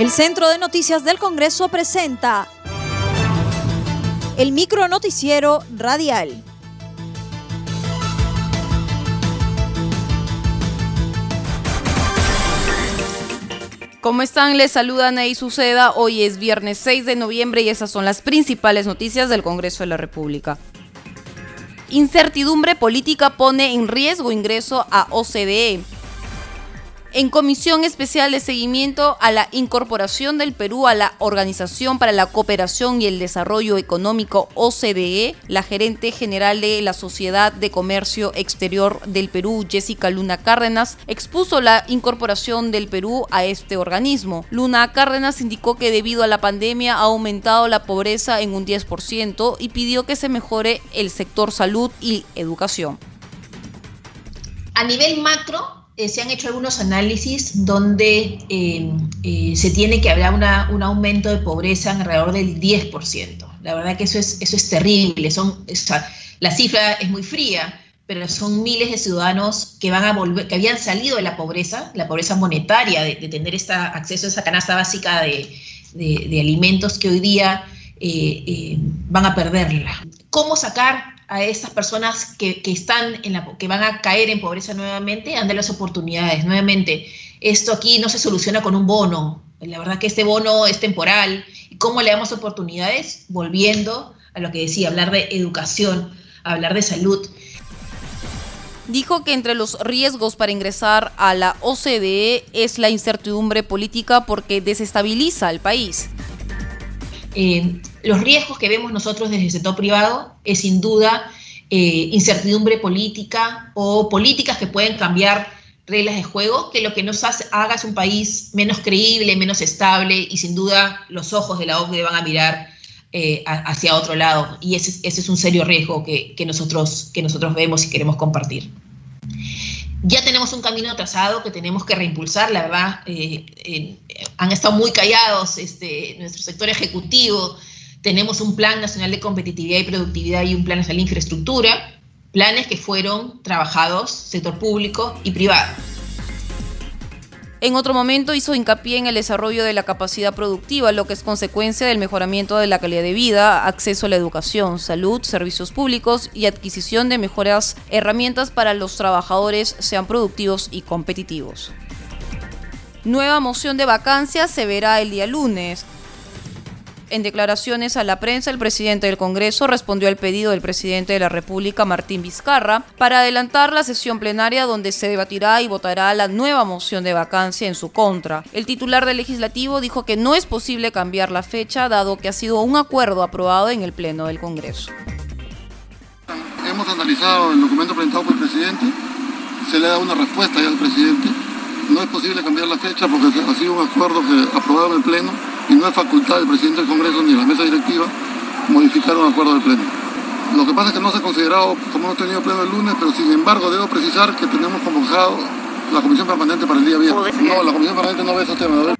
El Centro de Noticias del Congreso presenta el micro noticiero radial. ¿Cómo están? Les saluda Ney Suceda. Hoy es viernes 6 de noviembre y esas son las principales noticias del Congreso de la República. Incertidumbre política pone en riesgo ingreso a OCDE en Comisión Especial de Seguimiento a la Incorporación del Perú a la Organización para la Cooperación y el Desarrollo Económico OCDE, la gerente general de la Sociedad de Comercio Exterior del Perú, Jessica Luna Cárdenas, expuso la incorporación del Perú a este organismo. Luna Cárdenas indicó que debido a la pandemia ha aumentado la pobreza en un 10% y pidió que se mejore el sector salud y educación. A nivel macro, eh, se han hecho algunos análisis donde eh, eh, se tiene que haber un aumento de pobreza en alrededor del 10%. La verdad que eso es, eso es terrible. Son, la cifra es muy fría, pero son miles de ciudadanos que van a volver, que habían salido de la pobreza, la pobreza monetaria, de, tener esta, acceso a esa canasta básica de, de alimentos que hoy día van a perderla. ¿Cómo sacar a estas personas que, están en la, que van a caer en pobreza nuevamente, dan las oportunidades. Nuevamente, esto aquí no se soluciona con un bono. La verdad que este bono es temporal. ¿Y cómo le damos oportunidades? Volviendo a lo que decía, hablar de educación, hablar de salud. Dijo que entre los riesgos para ingresar a la OCDE es la incertidumbre política porque desestabiliza al país. Eh, los riesgos que vemos nosotros desde el sector privado es sin duda eh, incertidumbre política o políticas que pueden cambiar reglas de juego, que lo que nos hace, haga es un país menos creíble, menos estable y sin duda los ojos de la OCDE van a mirar eh, hacia otro lado. Y ese, es un serio riesgo que, nosotros, que nosotros vemos y queremos compartir. Ya tenemos un camino trazado que tenemos que reimpulsar, la verdad, eh, han estado muy callados este, nuestro sector ejecutivo, tenemos un plan nacional de competitividad y productividad y un plan nacional de infraestructura, planes que fueron trabajados sector público y privado. En otro momento hizo hincapié en el desarrollo de la capacidad productiva, lo que es consecuencia del mejoramiento de la calidad de vida, acceso a la educación, salud, servicios públicos y adquisición de mejores herramientas para los trabajadores sean productivos y competitivos. Nueva moción de vacancias se verá el día lunes. En declaraciones a la prensa, el presidente del Congreso respondió al pedido del presidente de la República, Martín Vizcarra, para adelantar la sesión plenaria donde se debatirá y votará la nueva moción de vacancia en su contra. El titular del legislativo dijo que no es posible cambiar la fecha, dado que ha sido un acuerdo aprobado en el Pleno del Congreso. Hemos analizado el documento presentado por el presidente, se le da una respuesta ya al presidente. No es posible cambiar la fecha porque ha sido un acuerdo que aprobado en el Pleno y no es facultad del presidente del Congreso ni de la mesa directiva modificar un acuerdo del Pleno. Lo que pasa es que no se ha considerado, como hemos tenido pleno el lunes, pero sin embargo debo precisar que tenemos convocado la comisión permanente para el día viernes. No, la comisión permanente no ve esos temas.